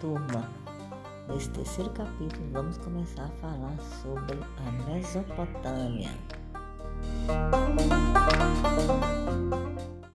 turma, nesse terceiro capítulo vamos começar a falar sobre a Mesopotâmia.